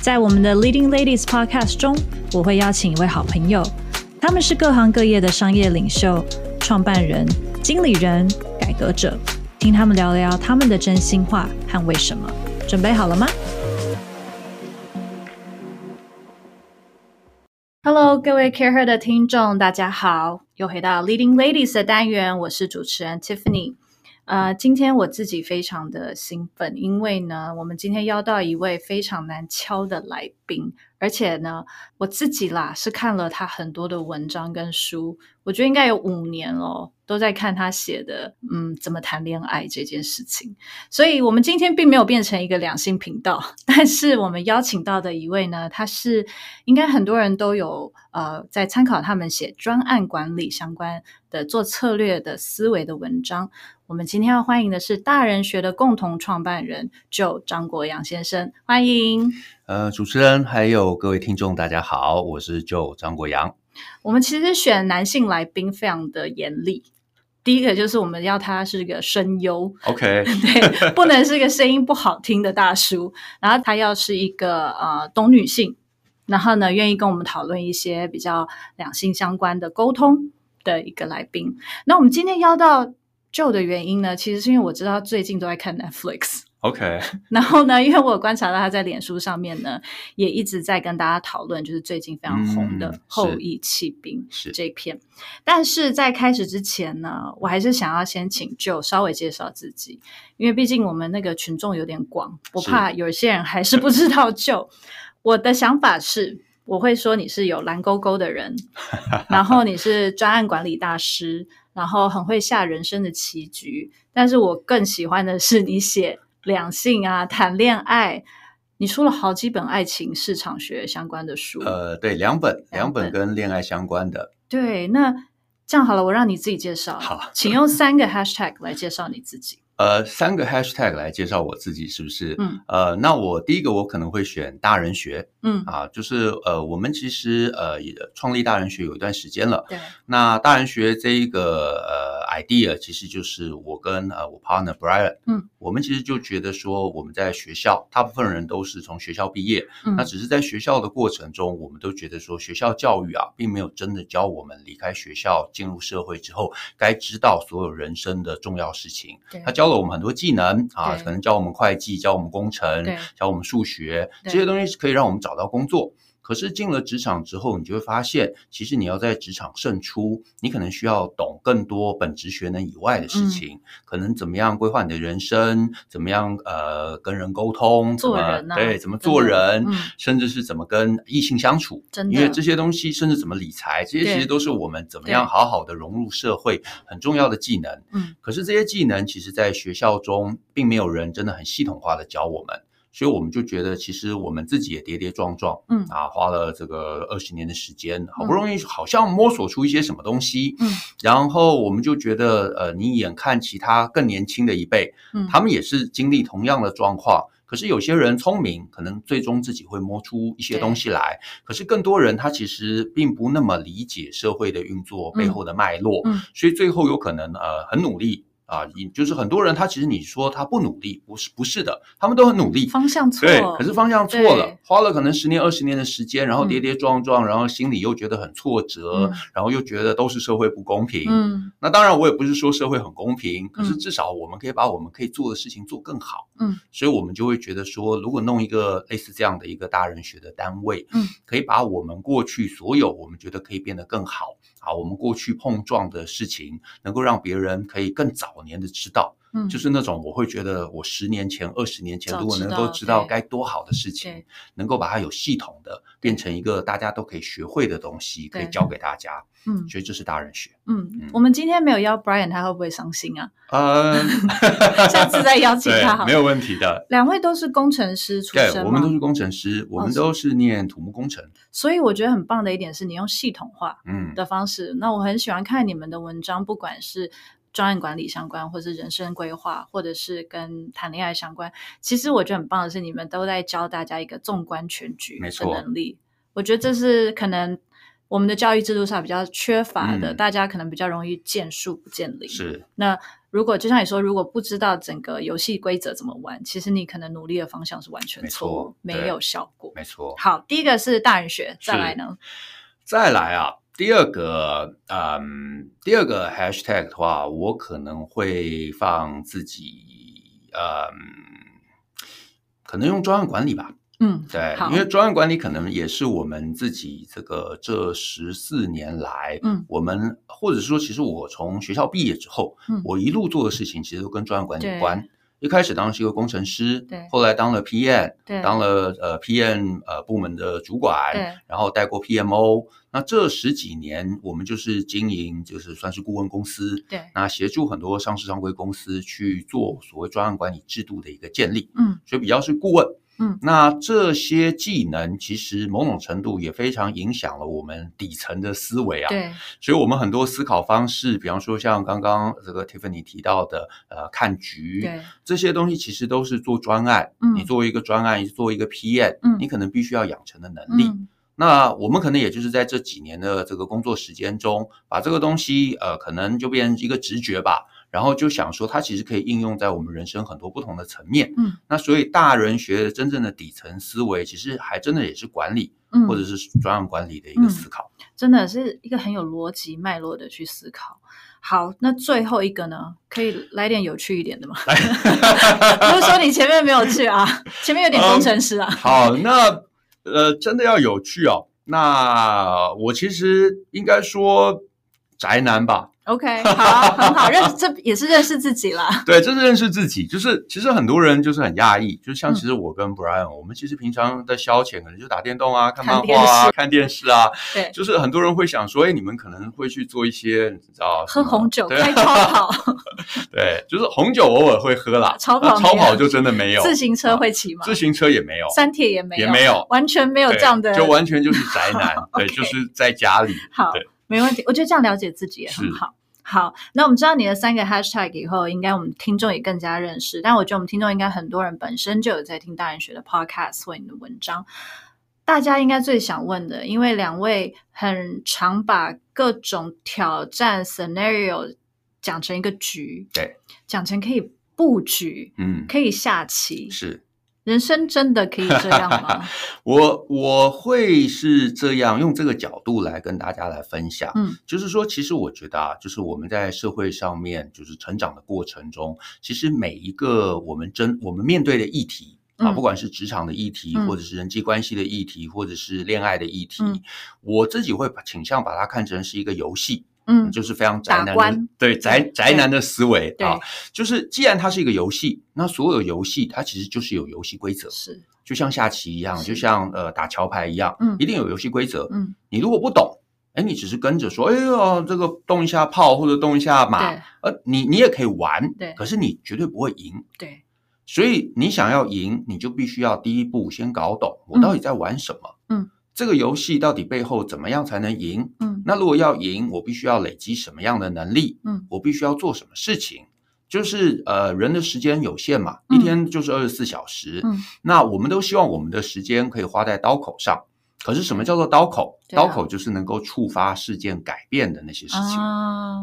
在我们的 Leading Ladies Podcast 中，我会邀请一位好朋友，他们是各行各业的商业领袖、创办人、经理人、改革者，听他们聊聊他们的真心话和为什么。准备好了吗？Hello，各位 CAREhER 的听众，大家好，又回到 Leading Ladies 的单元，我是主持人 Tiffany。呃，今天我自己非常的兴奋，因为呢，我们今天邀到一位非常难敲的来宾，而且呢，我自己啦是看了他很多的文章跟书，我觉得应该有五年咯，都在看他写的，嗯，怎么谈恋爱这件事情。所以，我们今天并没有变成一个两性频道，但是我们邀请到的一位呢，他是应该很多人都有呃在参考他们写专案管理相关的做策略的思维的文章。我们今天要欢迎的是大人学的共同创办人 Joe 张国阳先生，欢迎。呃，主持人还有各位听众，大家好，我是 Joe 张国阳。我们其实选男性来宾非常的严厉，第一个就是我们要他是个声优，OK，对，不能是个声音不好听的大叔，然后他要是一个呃懂女性，然后呢愿意跟我们讨论一些比较两性相关的沟通的一个来宾。那我们今天邀到。Joe 的原因呢，其实是因为我知道他最近都在看 Netflix。OK，然后呢，因为我有观察到他在脸书上面呢，也一直在跟大家讨论，就是最近非常红的《后羿弃兵》是这片。是但是在开始之前呢，我还是想要先请 Joe 稍微介绍自己，因为毕竟我们那个群众有点广，我怕有些人还是不知道 Joe。我的想法是，我会说你是有蓝勾勾的人，然后你是专案管理大师。然后很会下人生的棋局，但是我更喜欢的是你写两性啊，谈恋爱，你出了好几本爱情市场学相关的书。呃，对，两本，两本，跟恋爱相关的。对，那这样好了，我让你自己介绍。好，请用三个 hashtag 来介绍你自己。呃，三个 hashtag 来介绍我自己是不是？嗯，呃，那我第一个我可能会选大人学，嗯啊，就是呃，我们其实呃也创立大人学有一段时间了，对。那大人学这一个呃 idea 其实就是我跟呃我 partner Brian，嗯，我们其实就觉得说我们在学校，大部分人都是从学校毕业，嗯，那只是在学校的过程中，我们都觉得说学校教育啊，并没有真的教我们离开学校进入社会之后该知道所有人生的重要事情，对，他教。教了我们很多技能啊，可能教我们会计，教我们工程，教我们数学，这些东西是可以让我们找到工作。可是进了职场之后，你就会发现，其实你要在职场胜出，你可能需要懂更多本职学能以外的事情，嗯、可能怎么样规划你的人生，怎么样呃跟人沟通，怎么、啊、对，怎么做人，嗯、甚至是怎么跟异性相处，因为这些东西，甚至怎么理财，这些其实都是我们怎么样好好的融入社会很重要的技能。嗯，可是这些技能，其实在学校中并没有人真的很系统化的教我们。所以我们就觉得，其实我们自己也跌跌撞撞，嗯啊，花了这个二十年的时间，好不容易好像摸索出一些什么东西，嗯，然后我们就觉得，呃，你眼看其他更年轻的一辈，嗯，他们也是经历同样的状况，可是有些人聪明，可能最终自己会摸出一些东西来，可是更多人他其实并不那么理解社会的运作背后的脉络，嗯，所以最后有可能呃很努力。啊，就是很多人，他其实你说他不努力，不是不是的，他们都很努力，方向错，对，可是方向错了，花了可能十年二十年的时间，然后跌跌撞撞，然后心里又觉得很挫折，然后又觉得都是社会不公平。嗯，那当然我也不是说社会很公平，可是至少我们可以把我们可以做的事情做更好。嗯，所以我们就会觉得说，如果弄一个类似这样的一个大人学的单位，嗯，可以把我们过去所有我们觉得可以变得更好，啊，我们过去碰撞的事情，能够让别人可以更早年的知道。嗯，就是那种我会觉得我十年前、二十年前如果能够知道该多好的事情，能够把它有系统的变成一个大家都可以学会的东西，可以教给大家。嗯，所以这是大人学。嗯，我们今天没有邀 Brian，他会不会伤心啊？嗯，下次再邀请他好，没有问题的。两位都是工程师出身，对，我们都是工程师，我们都是念土木工程。所以我觉得很棒的一点是你用系统化嗯的方式。那我很喜欢看你们的文章，不管是专案管理相关，或是人生规划，或者是跟谈恋爱相关。其实我觉得很棒的是，你们都在教大家一个纵观全局的能力。我觉得这是可能。我们的教育制度上比较缺乏的，嗯、大家可能比较容易见树不见林。是。那如果就像你说，如果不知道整个游戏规则怎么玩，其实你可能努力的方向是完全错，没，没有效果。没错。好，第一个是大人学，再来呢？再来啊，第二个，嗯，第二个 hashtag 的话，我可能会放自己，嗯，可能用专案管理吧。嗯，对，因为专案管理可能也是我们自己这个这十四年来，嗯，我们或者说，其实我从学校毕业之后，嗯，我一路做的事情其实都跟专案管理有关。对一开始当是一个工程师，对，后来当了 PM，对，当了呃 PM 呃部门的主管，对，然后带过 PMO。那这十几年，我们就是经营，就是算是顾问公司，对，那协助很多上市上规公司去做所谓专案管理制度的一个建立，嗯，所以比较是顾问。嗯，那这些技能其实某种程度也非常影响了我们底层的思维啊。对，所以我们很多思考方式，比方说像刚刚这个 Tiffany 提到的，呃，看局，对，这些东西其实都是做专案。嗯，你作为一个专案，你作为一个 PM，嗯，你可能必须要养成的能力。嗯，那我们可能也就是在这几年的这个工作时间中，把这个东西，呃，可能就变成一个直觉吧。然后就想说，它其实可以应用在我们人生很多不同的层面。嗯，那所以大人学真正的底层思维，其实还真的也是管理，嗯，或者是专案管理的一个思考，嗯，真的是一个很有逻辑脉络的去思考。好，那最后一个呢，可以来点有趣一点的吗？不是说你前面没有去啊，前面有点工程师啊。嗯，好，那呃，真的要有趣哦。那我其实应该说宅男吧。OK，好，很好，认识这也是认识自己啦。对，这是认识自己。就是其实很多人就是很讶异，就像其实我跟 Brian，、嗯、我们其实平常的消遣可能就打电动啊、看漫画啊、看电视啊。对，就是很多人会想说，哎，你们可能会去做一些，你知道，喝红酒、开超跑。对，就是红酒偶尔会喝啦，超跑超跑就真的没有。自行车会骑吗？自行车也没有，三铁也没有，也没有，完全没有这样的，就完全就是宅男。对，就是在家里。好，没问题。我觉得这样了解自己也很好。好，那我们知道你的三个 hashtag 以后，应该我们听众也更加认识。但我觉得我们听众应该很多人本身就有在听大人学的 podcast 或你的文章。大家应该最想问的，因为两位很常把各种挑战 scenario 讲成一个局，对，讲成可以布局，嗯，可以下棋，是。人生真的可以这样吗？我我会是这样用这个角度来跟大家来分享。嗯，就是说，其实我觉得啊，就是我们在社会上面，就是成长的过程中，其实每一个我们真我们面对的议题啊，不管是职场的议题，或者是人际关系的议题，或者是恋爱的议题，我自己会倾向把它看成是一个游戏。嗯，就是非常宅男的，对宅宅男的思维啊，就是既然它是一个游戏，那所有游戏它其实就是有游戏规则，是。就像下棋一样，就像呃打桥牌一样，嗯，一定有游戏规则，嗯，你如果不懂，哎，你只是跟着说，哎呦，这个动一下炮或者动一下马，呃，你你也可以玩，对，可是你绝对不会赢，对，所以你想要赢，你就必须要第一步先搞懂我到底在玩什么，嗯。这个游戏到底背后怎么样才能赢？嗯，那如果要赢，我必须要累积什么样的能力？嗯，我必须要做什么事情？就是呃，人的时间有限嘛，一天就是二十四小时。嗯，那我们都希望我们的时间可以花在刀口上。可是什么叫做刀口？刀口就是能够触发事件改变的那些事情。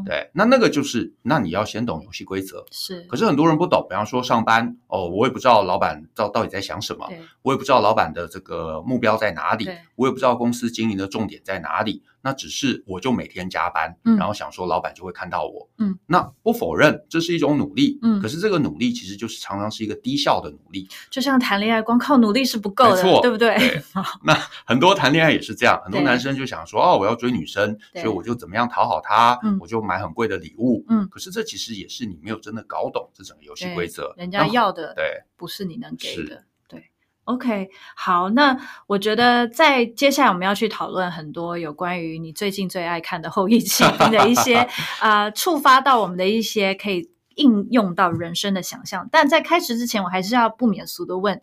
对，那那个就是，那你要先懂游戏规则。是，可是很多人不懂。比方说上班，哦，我也不知道老板到到底在想什么，我也不知道老板的这个目标在哪里，我也不知道公司经营的重点在哪里。那只是我就每天加班，然后想说老板就会看到我。嗯，那不否认这是一种努力。嗯，可是这个努力其实就是常常是一个低效的努力。就像谈恋爱，光靠努力是不够的，没错，对不对？对。那很多谈恋爱也是这样，很多男男生就想说哦，我要追女生，所以我就怎么样讨好她，我就买很贵的礼物。嗯，可是这其实也是你没有真的搞懂这整个游戏规则，人家要的对不是你能给的。对，OK，好，那我觉得在接下来我们要去讨论很多有关于你最近最爱看的《后翼弃兵》的一些啊，触发到我们的一些可以。应用到人生的想象，但在开始之前，我还是要不免俗的问，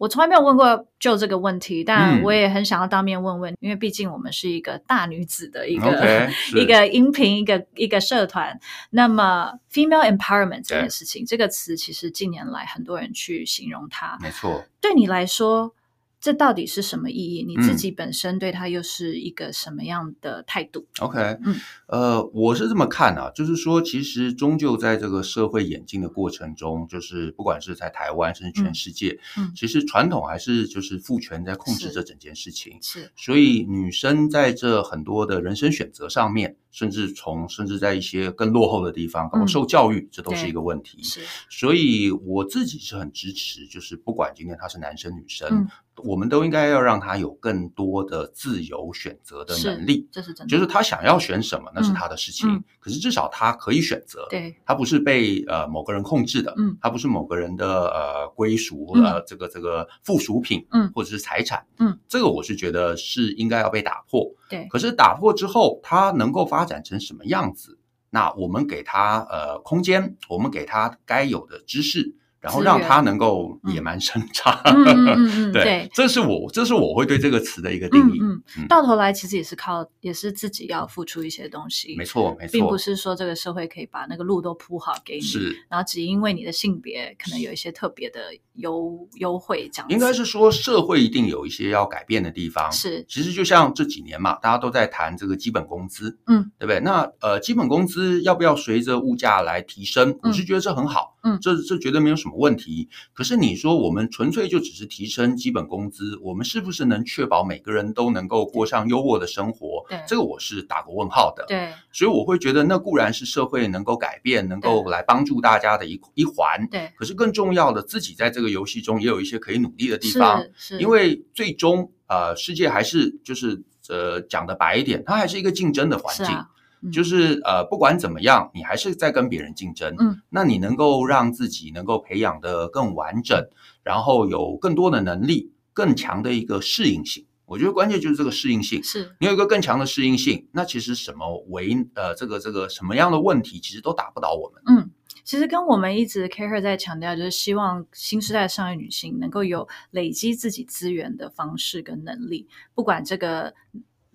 我从来没有问过 Joe 这个问题，但我也很想要当面问问，嗯、因为毕竟我们是一个大女子的一个 okay, 一个音频一个一个社团。那么，female empowerment 这件事情，这个词其实近年来很多人去形容它，没错，对你来说。这到底是什么意义？你自己本身对他又是一个什么样的态度？嗯，OK，嗯，呃，我是这么看啊，就是说，其实终究在这个社会演进的过程中，就是不管是在台湾，甚至全世界，嗯，嗯，其实传统还是就是父权在控制这整件事情，是，是，所以女生在这很多的人生选择上面。甚至从甚至在一些更落后的地方，包括受教育，嗯、这都是一个问题。是，所以我自己是很支持，就是不管今天他是男生女生，嗯、我们都应该要让他有更多的自由选择的能力。这是真的，就是他想要选什么，那是他的事情。嗯、可是至少他可以选择，对，他不是被呃某个人控制的，嗯，他不是某个人的呃归属呃这个这个附属品，嗯，或者是财产，嗯，这个我是觉得是应该要被打破。对，可是打破之后，他能够发展成什么样子？那我们给他呃空间，我们给他该有的知识。然后让他能够野蛮生长，对，这是我这是我会对这个词的一个定义。到头来其实也是靠，也是自己要付出一些东西。没错，没错，并不是说这个社会可以把那个路都铺好给你，是。然后只因为你的性别可能有一些特别的优优惠这样。应该是说社会一定有一些要改变的地方。是。其实就像这几年嘛，大家都在谈这个基本工资，嗯，对不对？那呃，基本工资要不要随着物价来提升？我是觉得这很好。嗯，这这绝对没有什么问题。可是你说我们纯粹就只是提升基本工资，我们是不是能确保每个人都能够过上优渥的生活？对，这个我是打个问号的。对，所以我会觉得那固然是社会能够改变、能够来帮助大家的一一环。对，可是更重要的，自己在这个游戏中也有一些可以努力的地方。因为最终呃，世界还是就是呃，讲的白一点，它还是一个竞争的环境。就是呃，不管怎么样，你还是在跟别人竞争。嗯，那你能够让自己能够培养的更完整，然后有更多的能力，更强的一个适应性。我觉得关键就是这个适应性。是你有一个更强的适应性，那其实什么为呃这个这个什么样的问题，其实都打不倒我们。嗯，其实跟我们一直 CAREhER 在强调，就是希望新时代上一女性能够有累积自己资源的方式跟能力，不管这个。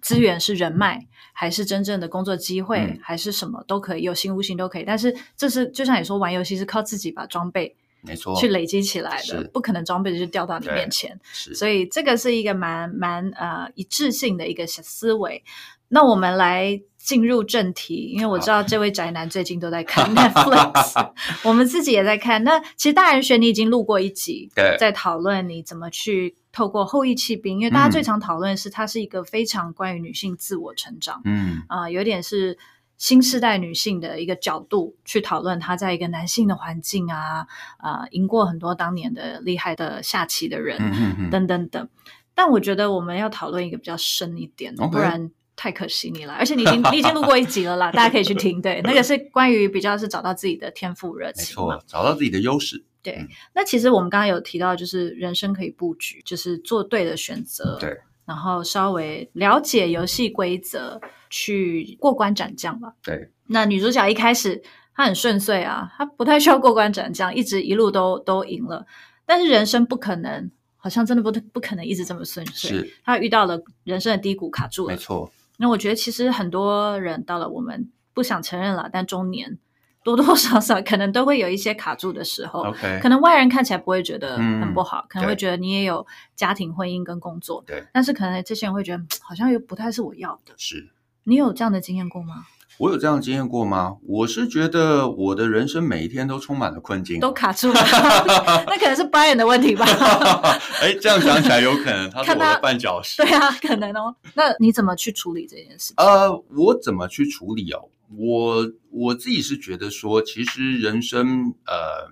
资源是人脉，还是真正的工作机会，嗯、还是什么都可以，有形无形都可以。但是这是就像你说，玩游戏是靠自己把装备没错去累积起来的，不可能装备就掉到你面前。所以这个是一个蛮蛮呃一致性的一个思维。那我们来进入正题，因为我知道这位宅男最近都在看 Netflix，我们自己也在看。那其实大人学你已经录过一集，对，在讨论你怎么去。透过后羿弃兵，因为大家最常讨论的是它是一个非常关于女性自我成长，嗯啊、呃，有点是新时代女性的一个角度去讨论她在一个男性的环境啊，啊、呃，赢过很多当年的厉害的下棋的人，等等等。但我觉得我们要讨论一个比较深一点.不然太可惜你了。而且你已经 你已经录过一集了啦，大家可以去听。对，那个是关于比较是找到自己的天赋热情，没错，找到自己的优势。对，那其实我们刚刚有提到，就是人生可以布局，就是做对的选择，对，然后稍微了解游戏规则，去过关斩将吧。对，那女主角一开始她很顺遂啊，她不太需要过关斩将，一直一路都都赢了。但是人生不可能，好像真的不不可能一直这么顺遂，是她遇到了人生的低谷，卡住了。没错。那我觉得其实很多人到了我们不想承认了，但中年。多多 少少可能都会有一些卡住的时候，Okay. 可能外人看起来不会觉得很不好，嗯、可能会觉得你也有家庭、婚姻跟工作，对。但是可能这些人会觉得好像又不太是我要的。是，你有这样的经验过吗？我有这样的经验过吗？我是觉得我的人生每一天都充满了困境，都卡住了。那可能是 Brian 的问题吧？哎，这样想起来有可能他是我的绊脚石。对啊，可能哦。那你怎么去处理这件事情？呃，我怎么去处理哦？我我自己是觉得说，其实人生呃，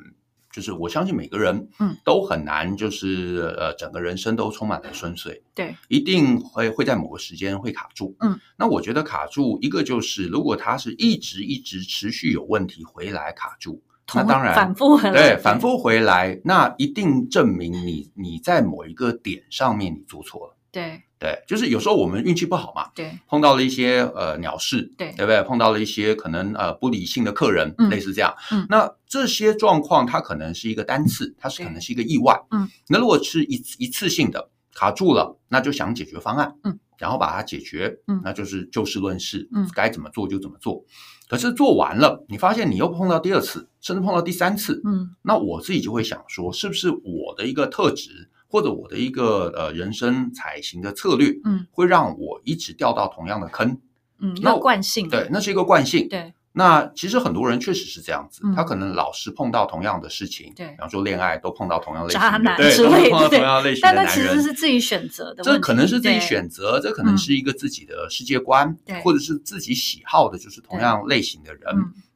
就是我相信每个人，嗯，都很难，就是呃，整个人生都充满了顺遂，对，一定会会在某个时间会卡住，嗯，那我觉得卡住一个就是，如果他是一直一直持续有问题回来卡住，那当然反复回来，对，反复回来，那一定证明你你在某一个点上面你做错了，对。对，就是有时候我们运气不好嘛，对，碰到了一些呃鸟事，对，对不对？碰到了一些可能呃不理性的客人，嗯、类似这样，嗯，那这些状况它可能是一个单次，它是可能是一个意外，嗯，那如果是一一次性的卡住了，那就想解决方案，嗯，然后把它解决，嗯，那就是就事论事，嗯，该怎么做就怎么做。可是做完了，你发现你又碰到第二次，甚至碰到第三次，嗯，那我自己就会想说，是不是我的一个特质？或者我的一个呃人生采行的策略，嗯，会让我一直掉到同样的坑，嗯，那惯性，对，那是一个惯性，对。那其实很多人确实是这样子，嗯、他可能老是碰到同样的事情，对，比方说恋爱都碰到同样类型的，渣男对，都碰到同样类型的男人，但那其实是自己选择的，这可能是自己选择，这可能是一个自己的世界观，对，或者是自己喜好的，就是同样类型的人。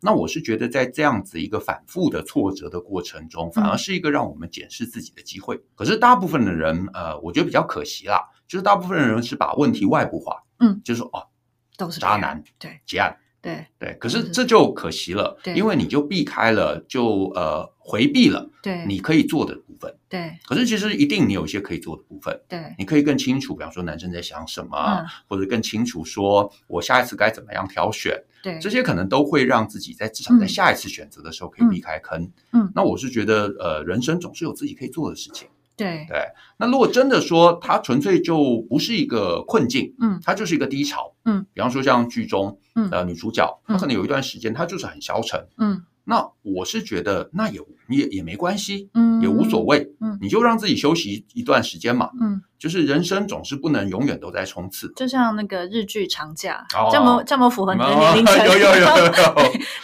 那我是觉得，在这样子一个反复的挫折的过程中，反而是一个让我们检视自己的机会。嗯、可是大部分的人，呃，我觉得比较可惜啦，就是大部分的人是把问题外部化，嗯，就是说哦，都是渣男，对，结案。对。对，可是这就可惜了，对，因为你就避开了，就呃回避了，对，你可以做的部分，对。可是其实一定你有一些可以做的部分，对，你可以更清楚，比方说男生在想什么，嗯、或者更清楚说我下一次该怎么样挑选，对，这些可能都会让自己在至少在下一次选择的时候可以避开坑。嗯，嗯，那我是觉得，呃，人生总是有自己可以做的事情。对。对，那如果真的说它纯粹就不是一个困境，嗯，它就是一个低潮，嗯，比方说像剧中，嗯，呃，女主角她可能有一段时间她就是很消沉，嗯，那我是觉得那也也也没关系，嗯，也无所谓，嗯，你就让自己休息一段时间嘛，嗯，就是人生总是不能永远都在冲刺，就像那个日剧长假，这么这么符合你的年龄 层，有有有有，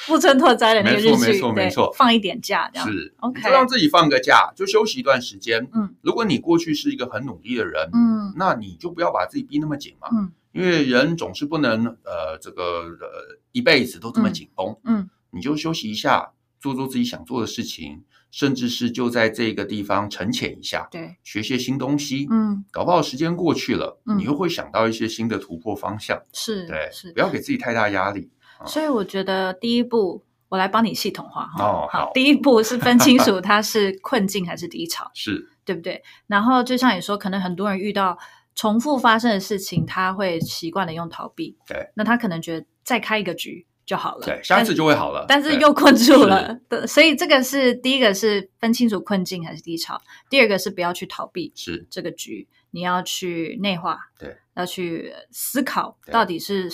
木 村拓哉的那个日剧，没错没错没错，放一点假这样是，OK，就让自己放个假，就休息一段时间，嗯，如果你过去是一个很努力的人，嗯，那你就不要把自己逼那么紧嘛，嗯，因为人总是不能呃这个呃一辈子都这么紧绷，嗯，你就休息一下，做做自己想做的事情，甚至是就在这个地方沉潜一下，对，学些新东西，嗯，搞不好时间过去了，你又会想到一些新的突破方向，是，对，是，不要给自己太大压力。所以我觉得第一步，我来帮你系统化哈。哦，好，第一步是分清楚 它是困境还是低潮，是对不对？然后就像你说，可能很多人遇到重复发生的事情，他会习惯的用逃避，对，那他可能觉得再开一个局就好了，对，下一次就会好了，但是又困住了。对，所以这个是第一个是分清楚困境还是低潮，第二个是不要去逃避，是。这个局，你要去内化，对，要去思考到底是。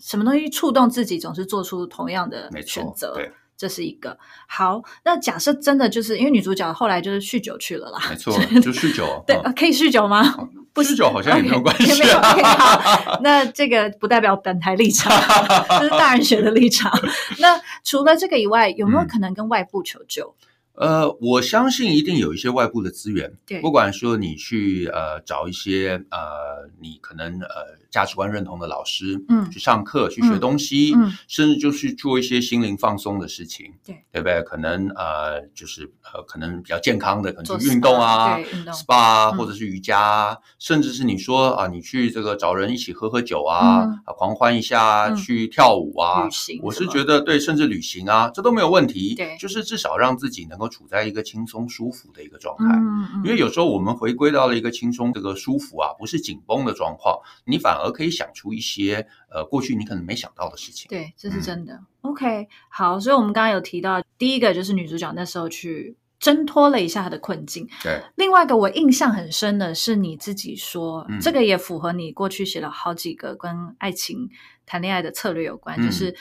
什么东西触动自己，总是做出同样的选择。对，这是一个好。那假设真的就是因为女主角后来就是酗酒去了啦，没错，就酗酒。对，可以酗酒吗？不酗酒好像也没有关系。没有。好，那这个不代表本台立场，这是大人学的立场。那除了这个以外，有没有可能跟外部求救？呃，我相信一定有一些外部的资源，对，不管说你去呃找一些呃你可能呃价值观认同的老师，嗯，去上课去学东西，嗯，甚至就去做一些心灵放松的事情，对，对不对？可能呃就是呃可能比较健康的，可能去运动啊，，SPA 啊，或者是瑜伽啊，甚至是你说啊，你去这个找人一起喝喝酒啊，啊狂欢一下，去跳舞啊，旅行，我是觉得对，甚至旅行啊，这都没有问题，对，就是至少让自己能够。处在一个轻松舒服的一个状态，嗯嗯，因为有时候我们回归到了一个轻松这个舒服啊，不是紧绷的状况，你反而可以想出一些呃过去你可能没想到的事情。对，这是真的。嗯、OK，好，所以我们刚刚有提到，第一个就是女主角那时候去挣脱了一下她的困境。对，另外一个我印象很深的是你自己说，嗯、这个也符合你过去写了好几个跟爱情谈恋爱的策略有关，嗯、就是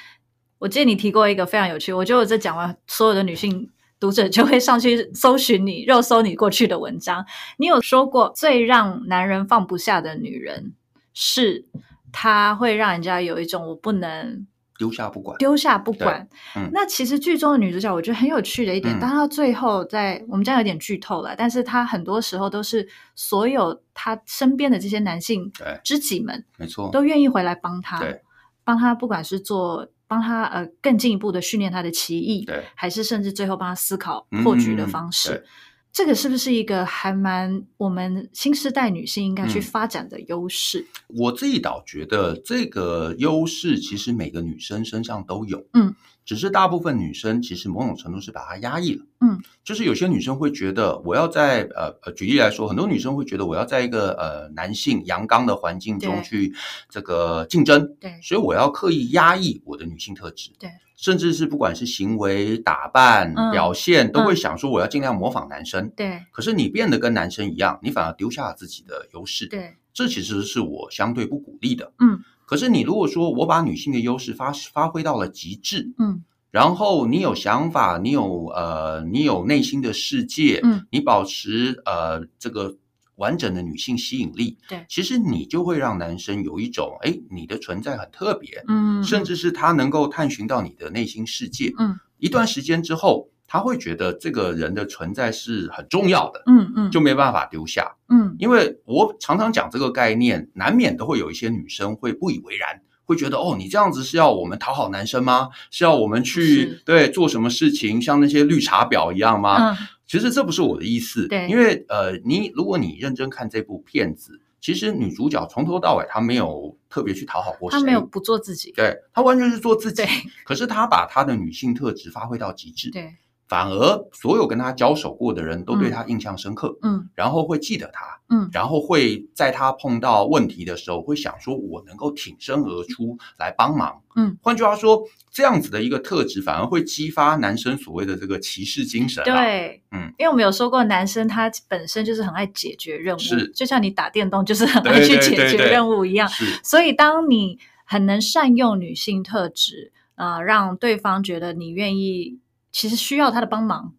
我记得你提过一个非常有趣，我觉得我这讲完所有的女性。读者就会上去搜寻你，肉搜你过去的文章。你有说过，最让男人放不下的女人，是她会让人家有一种我不能丢下不管，丢下不管。嗯，那其实剧中的女主角，我觉得很有趣的一点，当、嗯、到最后在，在我们这样有点剧透了，但是她很多时候都是所有她身边的这些男性知己们，没错，都愿意回来帮她，对，帮她不管是做。帮他呃更进一步的训练他的棋艺，对，还是甚至最后帮他思考破局的方式。嗯这个是不是一个还蛮我们新时代女性应该去发展的优势？嗯，我自己倒觉得这个优势其实每个女生身上都有，嗯，只是大部分女生其实某种程度是把它压抑了，嗯，就是有些女生会觉得我要在呃呃，举例来说，很多女生会觉得我要在一个呃男性阳刚的环境中去这个竞争，对，所以我要刻意压抑我的女性特质，对。甚至是不管是行为打扮、嗯、表现，都会想说我要尽量模仿男生。对。可是你变得跟男生一样，你反而丢下了自己的优势。对。这其实是我相对不鼓励的。嗯。可是你如果说我把女性的优势发发挥到了极致，嗯，然后你有想法，你有呃，你有内心的世界，嗯，你保持呃这个。完整的女性吸引力，对，其实你就会让男生有一种，哎，你的存在很特别，嗯，甚至是他能够探寻到你的内心世界，嗯，一段时间之后，他会觉得这个人的存在是很重要的，嗯嗯，就没办法丢下，嗯，因为我常常讲这个概念，难免都会有一些女生会不以为然，会觉得，哦，你这样子是要我们讨好男生吗？是要我们去对做什么事情，像那些绿茶婊一样吗？嗯其实这不是我的意思，对，因为呃，你如果你认真看这部片子，其实女主角从头到尾她没有特别去讨好过谁，她没有不做自己，对，她完全是做自己，可是她把她的女性特质发挥到极致，对。反而所有跟他交手过的人都对他印象深刻，嗯，然后会记得他，嗯，然后会在他碰到问题的时候会想说，我能够挺身而出来帮忙，嗯，换句话说，这样子的一个特质反而会激发男生所谓的这个骑士精神，对，嗯，因为我们有说过，男生他本身就是很爱解决任务，是，就像你打电动就是很爱去解决任务一样，是，所以当你很能善用女性特质，呃，让对方觉得你愿意，其实需要他的帮忙。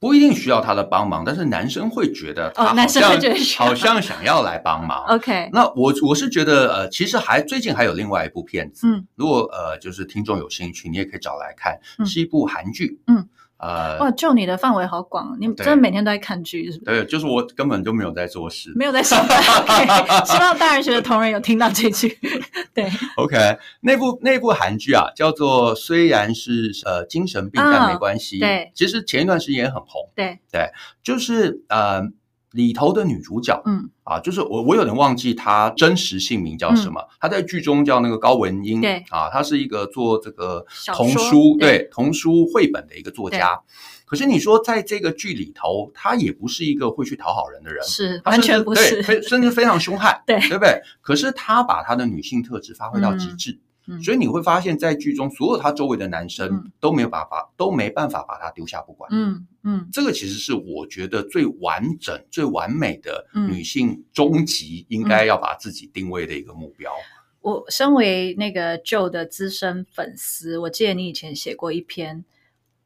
不一定需要他的帮忙，但是男生会觉得他好像、哦、男生会觉得好像想要来帮忙。OK，那我我是觉得呃，其实还最近还有另外一部片子，嗯，如果呃就是听众有兴趣，你也可以找来看，嗯、是一部韩剧，嗯。呃，哇，就你的范围好广，你真的每天都在看剧，是不是？对，就是我根本就没有在做事，没有在上班。Okay, 希望大人学的同仁有听到这句。对，OK，那部那部韩剧啊，叫做虽然是呃精神病，但没关系。哦、对，其实前一段时间也很红。对对，就是呃。里头的女主角，嗯啊，就是我，我有点忘记她真实姓名叫什么。嗯、她在剧中叫那个高文英，对啊，她是一个做这个童书，对，对童书绘本的一个作家。可是你说在这个剧里头，她也不是一个会去讨好人的人，是完全不是，对，甚至非常凶悍，对，对不对？可是她把她的女性特质发挥到极致。所以你会发现在剧中，所有他周围的男生都没有办法，嗯、都没办法把他丢下不管。嗯嗯，这个其实是我觉得最完整、最完美的女性终极应该要把自己定位的一个目标。我身为那个 Joe 的资深粉丝，我记得你以前写过一篇。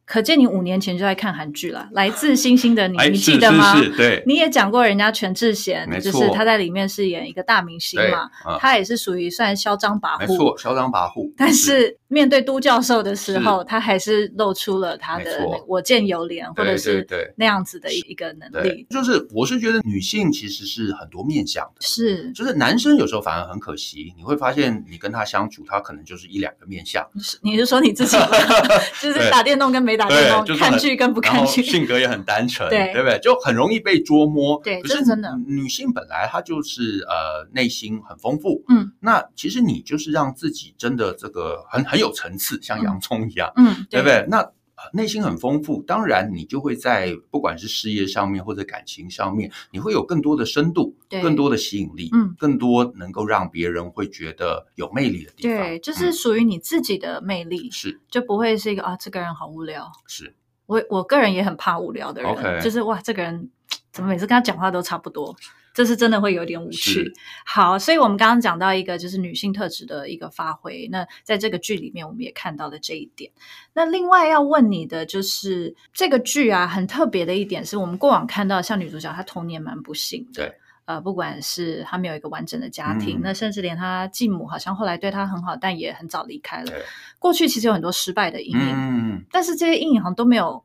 可见你五年前就在看韩剧了，《来自星星的你》，你记得吗？是是是，对，你也讲过人家全智贤，就是他在里面饰演一个大明星嘛，嗯、他也是属于算嚣张跋扈，没错，嚣张跋扈。但是面对都教授的时候，他还是露出了他的我见犹怜，或者是那样子的一个能力。就是我是觉得女性其实是很多面向的，是，就是男生有时候反而很可惜，你会发现你跟他相处，他可能就是一两个面向。你是说你自己吗？就是打电动跟没打电动，看剧跟不看剧，性格也很单纯，对对不对？就很容易被捉摸。对，可是真的，女性本来她就是呃内心很丰富，嗯，那其实你就是让自己真的这个很很有层次，像洋葱一样，嗯，对不对？那内心很丰富，当然你就会在不管是事业上面或者感情上面，你会有更多的深度，对，更多的吸引力，嗯，更多能够让别人会觉得有魅力的地方，对，就是属于你自己的魅力，是，就不会是一个啊，这个人好无聊，是。我我个人也很怕无聊的人，Okay. 就是哇，这个人 怎么每次跟他讲话都差不多，这是真的会有点无趣。好，所以我们刚刚讲到一个就是女性特质的一个发挥，那在这个剧里面我们也看到了这一点。那另外要问你的就是这个剧啊，很特别的一点是我们过往看到像女主角她童年蛮不幸的。对。呃，不管是他没有一个完整的家庭，嗯、那甚至连他继母好像后来对他很好，但也很早离开了。对过去其实有很多失败的阴影，嗯、但是这些阴影好像都没有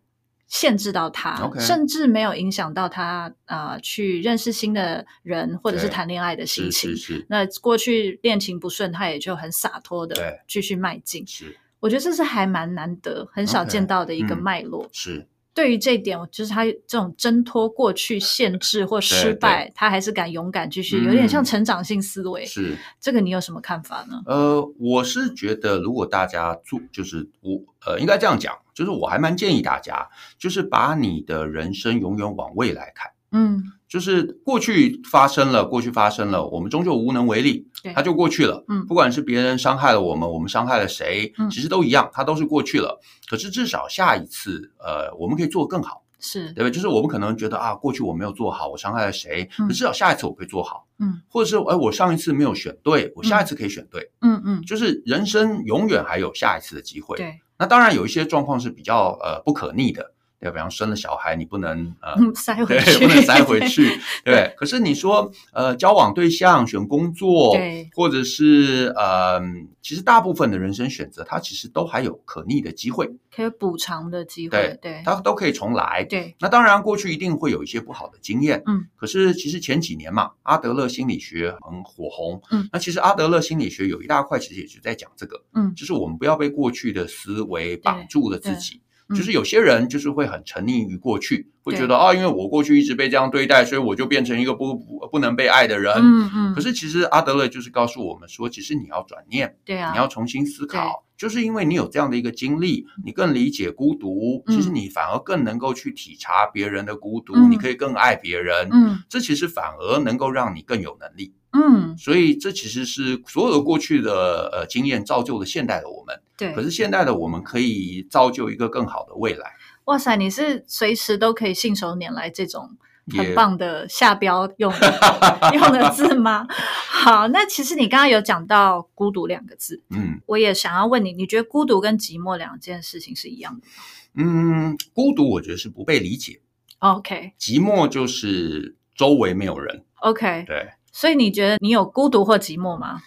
限制到他.甚至没有影响到他啊、呃，去认识新的人或者是谈恋爱的心情。是是是，那过去恋情不顺，他也就很洒脱的继续迈进。是。我觉得这是还蛮难得、很少见到的一个脉络。嗯、是。对于这一点，就是他这种挣脱过去限制或失败，他还是敢勇敢继续，有点像成长性思维。是这个，你有什么看法呢？呃，我是觉得，如果大家做，就是我呃，应该这样讲，就是我还蛮建议大家，就是把你的人生永远往未来看。嗯，就是过去发生了，过去发生了，我们终究无能为力，它就过去了。嗯，不管是别人伤害了我们，我们伤害了谁，嗯，其实都一样，它都是过去了。可是至少下一次，呃，我们可以做得更好，是对吧？就是我们可能觉得啊，过去我没有做好，我伤害了谁，嗯，可至少下一次我可以做好，嗯，或者是哎，我上一次没有选对，我下一次可以选对，嗯嗯，就是人生永远还有下一次的机会。对，那当然有一些状况是比较呃不可逆的。对，比方生了小孩，你不能呃塞回去，对，不能塞回去。对，对，可是你说呃，交往对象、选工作，对，或者是呃，其实大部分的人生选择，它其实都还有可逆的机会，可以补偿的机会，对，对，它都可以重来。对，那当然过去一定会有一些不好的经验，嗯，可是其实前几年嘛，阿德勒心理学很火红，嗯，那其实阿德勒心理学有一大块其实也是在讲这个，嗯，就是我们不要被过去的思维绑住了自己。就是有些人就是会很沉溺于过去，会觉得啊，因为我过去一直被这样对待，所以我就变成一个不不不能被爱的人。嗯嗯。可是其实阿德勒就是告诉我们说，其实你要转念，对啊，你要重新思考，就是因为你有这样的一个经历，你更理解孤独，其实你反而更能够去体察别人的孤独，你可以更爱别人。嗯，这其实反而能够让你更有能力。嗯，所以这其实是所有的过去的呃经验造就了现代的我们。对，可是现代的我们可以造就一个更好的未来。哇塞，你是随时都可以信手拈来这种很棒的下标用的 用的字吗？好，那其实你刚刚有讲到孤独两个字，嗯，我也想要问你，你觉得孤独跟寂寞两件事情是一样的吗？嗯，孤独我觉得是不被理解，OK，寂寞就是周围没有人，OK，对，所以你觉得你有孤独或寂寞吗？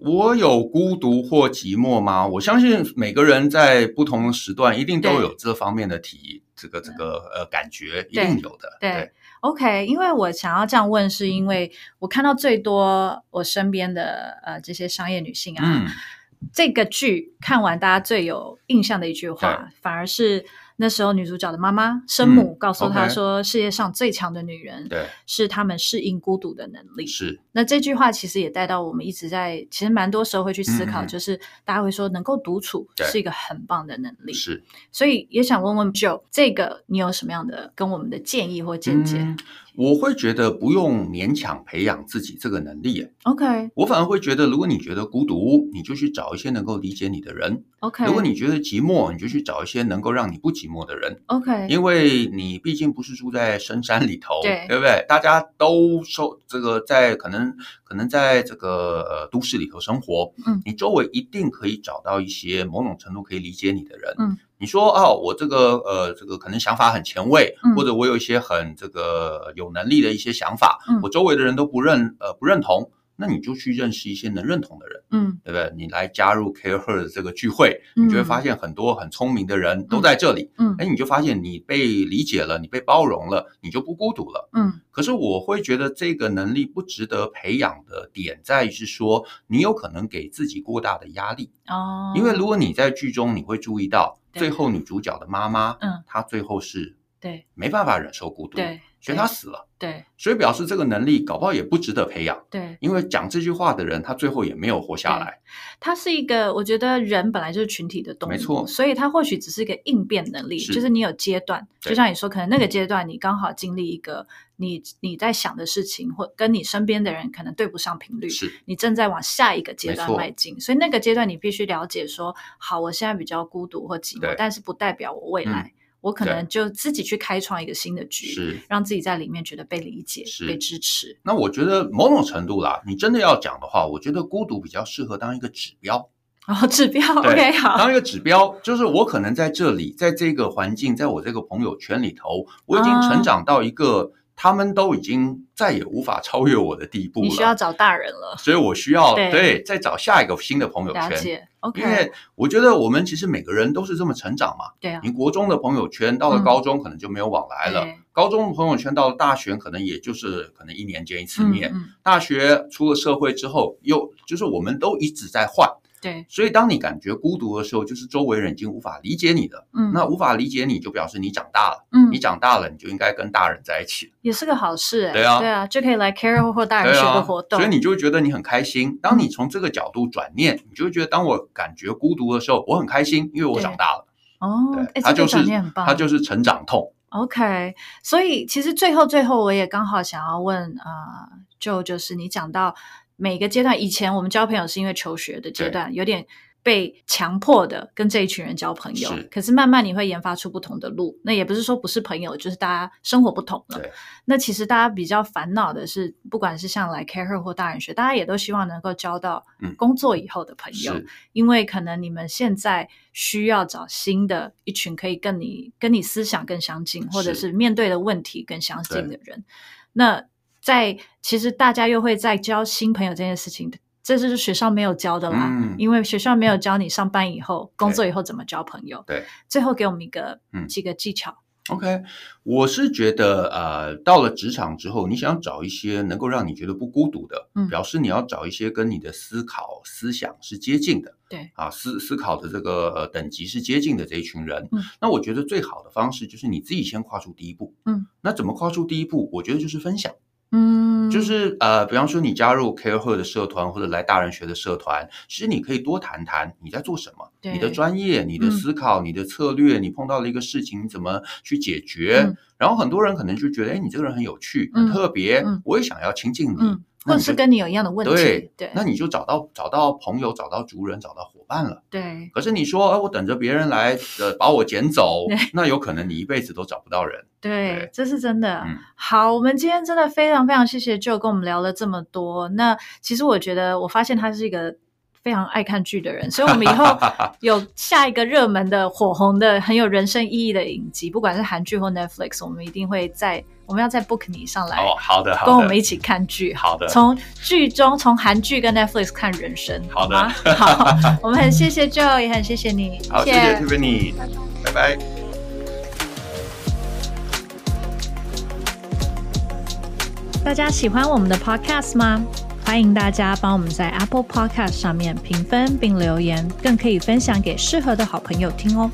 我有孤独或寂寞吗？我相信每个人在不同的时段一定都有这方面的体，这个这个呃感觉，一定有的。对，对，OK。因为我想要这样问，是因为我看到最多我身边的呃这些商业女性啊，嗯、这个剧看完大家最有印象的一句话，反而是。那时候女主角的妈妈生母告诉她说：“世界上最强的女人，对，是她们适应孤独的能力。”是。那这句话其实也带到我们一直在，其实蛮多时候会去思考，就是大家会说能够独处是一个很棒的能力。是。所以也想问问 Joe，这个你有什么样的跟我们的建议或见解？我会觉得不用勉强培养自己这个能力。OK，我反而会觉得，如果你觉得孤独，你就去找一些能够理解你的人。OK，如果你觉得寂寞，你就去找一些能够让你不寂寞的人。OK，因为你毕竟不是住在深山里头，对，对不对？大家都受这个在可能可能在这个呃都市里头生活，嗯，你周围一定可以找到一些某种程度可以理解你的人，嗯。你说哦，我这个呃，这个可能想法很前卫，嗯、或者我有一些很这个有能力的一些想法，嗯、我周围的人都不认呃不认同，那你就去认识一些能认同的人，嗯，对不对？你来加入 CAREhER 的这个聚会，嗯、你就会发现很多很聪明的人都在这里，嗯，哎，你就发现你被理解了，你被包容了，你就不孤独了，嗯。可是我会觉得这个能力不值得培养的点在于是说，你有可能给自己过大的压力哦，因为如果你在剧中你会注意到。最后，女主角的妈妈，嗯，她最后是，对，没办法忍受孤独，对，所以他死了，对，所以表示这个能力搞不好也不值得培养，对，因为讲这句话的人，他最后也没有活下来。他是一个，我觉得人本来就是群体的动物，没错，所以他或许只是一个应变能力，就是你有阶段，就像你说，可能那个阶段你刚好经历一个你你在想的事情，或跟你身边的人可能对不上频率，是你正在往下一个阶段迈进，所以那个阶段你必须了解说，好，我现在比较孤独或寂寞，但是不代表我未来。我可能就自己去开创一个新的局，是让自己在里面觉得被理解、是被支持。那我觉得某种程度啦，你真的要讲的话，我觉得孤独比较适合当一个指标。哦，指标，OK，好，当一个指标，就是我可能在这里，在这个环境，在我这个朋友圈里头，我已经成长到一个。他们都已经再也无法超越我的地步了。你需要找大人了，所以我需要对，对再找下一个新的朋友圈。，OK。因为我觉得我们其实每个人都是这么成长嘛。对啊。你国中的朋友圈到了高中可能就没有往来了，嗯、高中的朋友圈到了大学可能也就是可能一年见一次面。嗯嗯、大学出了社会之后，又就是我们都一直在换。对，所以当你感觉孤独的时候，就是周围人已经无法理解你了。嗯，那无法理解你就表示你长大了。嗯，你长大了，你就应该跟大人在一起，也是个好事。对啊，对啊，就可以来 Care 或大人学的活动，所以你就会觉得你很开心。当你从这个角度转念，你就会觉得，当我感觉孤独的时候，我很开心，因为我长大了。哦，哎，他就是很棒，他就是成长痛。OK，所以其实最后最后，我也刚好想要问啊、呃，就就是你讲到每个阶段，以前我们交朋友是因为求学的阶段，有点。被强迫的跟这一群人交朋友，是，可是慢慢你会研发出不同的路。那也不是说不是朋友，就是大家生活不同了。那其实大家比较烦恼的是，不管是像来 CAREhER 或大人学，大家也都希望能够交到工作以后的朋友，嗯、因为可能你们现在需要找新的一群可以跟你跟你思想更相近，或者是面对的问题更相近的人。那在其实大家又会在交新朋友这件事情。这就是学校没有教的啦，嗯，因为学校没有教你上班以后、工作以后怎么交朋友。对，最后给我们一个、嗯、几个技巧。OK，我是觉得，呃，到了职场之后，你想找一些能够让你觉得不孤独的，嗯，表示你要找一些跟你的思考、思想是接近的，对，啊，思思考的这个呃等级是接近的这一群人。嗯，那我觉得最好的方式就是你自己先跨出第一步。嗯，那怎么跨出第一步？我觉得就是分享。嗯，就是呃，比方说你加入 CAREhER 的社团或者来大人学的社团，其实你可以多谈谈你在做什么，你的专业、你的思考、嗯、你的策略，你碰到了一个事情，你怎么去解决、嗯？然后很多人可能就觉得，哎，你这个人很有趣，很特别，嗯、我也想要亲近你。嗯或者是跟你有一样的问题，对，对，那你就找到找到朋友，找到族人，找到伙伴了。对。可是你说，哎，我等着别人来呃把我捡走，那有可能你一辈子都找不到人。对，对这是真的。嗯。好，我们今天真的非常非常谢谢 Joe 跟我们聊了这么多。那其实我觉得，我发现他是一个非常爱看剧的人，所以我们以后 有下一个热门的、火红的、很有人生意义的影集，不管是韩剧或 Netflix，我们一定会在。我们要在 book 你上来哦，好的，好的，跟我们一起看剧，好的，从剧中从韩剧跟 Netflix 看人生，好的，好，好我们很谢谢 Joe，也很谢谢你，好，谢谢 Tiffany，拜拜。大家喜欢我们的 Podcast 吗？欢迎大家帮我们在 Apple Podcast 上面评分并留言，更可以分享给适合的好朋友听哦。